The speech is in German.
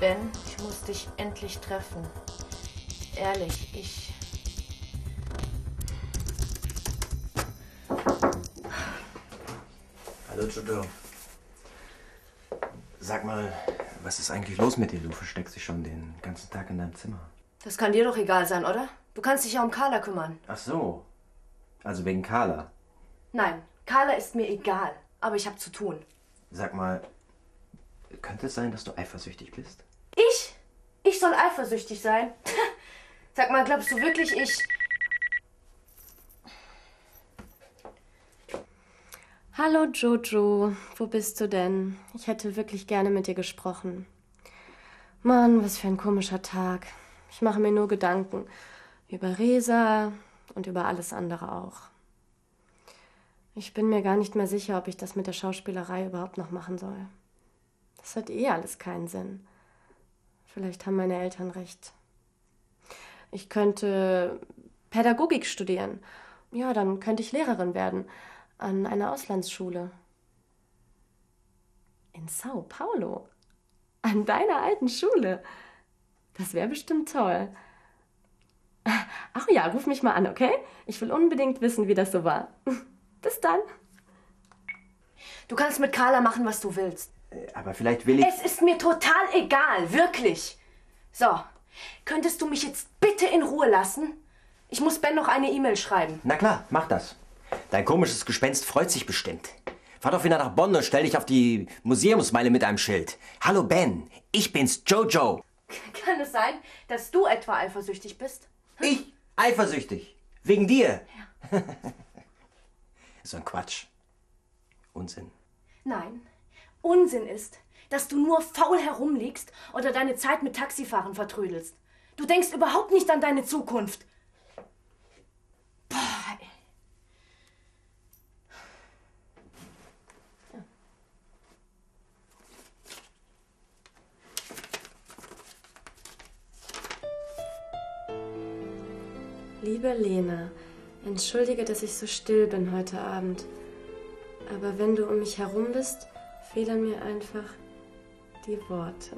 Ben, ich muss dich endlich treffen. Ehrlich, ich. Hallo Jojo. Sag mal, was ist eigentlich los mit dir? Du versteckst dich schon den ganzen Tag in deinem Zimmer. Das kann dir doch egal sein, oder? Du kannst dich ja um Carla kümmern. Ach so. Also wegen Carla. Nein, Carla ist mir egal. Aber ich habe zu tun. Sag mal, könnte es sein, dass du eifersüchtig bist? Ich? Ich soll eifersüchtig sein? Sag mal, glaubst du wirklich, ich. Hallo Jojo, wo bist du denn? Ich hätte wirklich gerne mit dir gesprochen. Mann, was für ein komischer Tag. Ich mache mir nur Gedanken über Resa und über alles andere auch. Ich bin mir gar nicht mehr sicher, ob ich das mit der Schauspielerei überhaupt noch machen soll. Das hat eh alles keinen Sinn. Vielleicht haben meine Eltern recht. Ich könnte Pädagogik studieren. Ja, dann könnte ich Lehrerin werden an einer Auslandsschule. In Sao Paulo. An deiner alten Schule. Das wäre bestimmt toll. Ach ja, ruf mich mal an, okay? Ich will unbedingt wissen, wie das so war. Bis dann. Du kannst mit Carla machen, was du willst. Äh, Aber vielleicht will ich. Es ist mir total egal, wirklich. So, könntest du mich jetzt bitte in Ruhe lassen? Ich muss Ben noch eine E-Mail schreiben. Na klar, mach das. Dein komisches Gespenst freut sich bestimmt. Fahr doch wieder nach Bonn und stell dich auf die Museumsmeile mit einem Schild. Hallo Ben, ich bin's, Jojo. Kann es sein, dass du etwa eifersüchtig bist? Ich? Eifersüchtig. Wegen dir. Ja. so ein Quatsch. Unsinn. Nein, Unsinn ist, dass du nur faul herumliegst oder deine Zeit mit Taxifahren vertrödelst. Du denkst überhaupt nicht an deine Zukunft. Boah, ey. Liebe Lena, entschuldige, dass ich so still bin heute Abend. Aber wenn du um mich herum bist, fehlen mir einfach die Worte.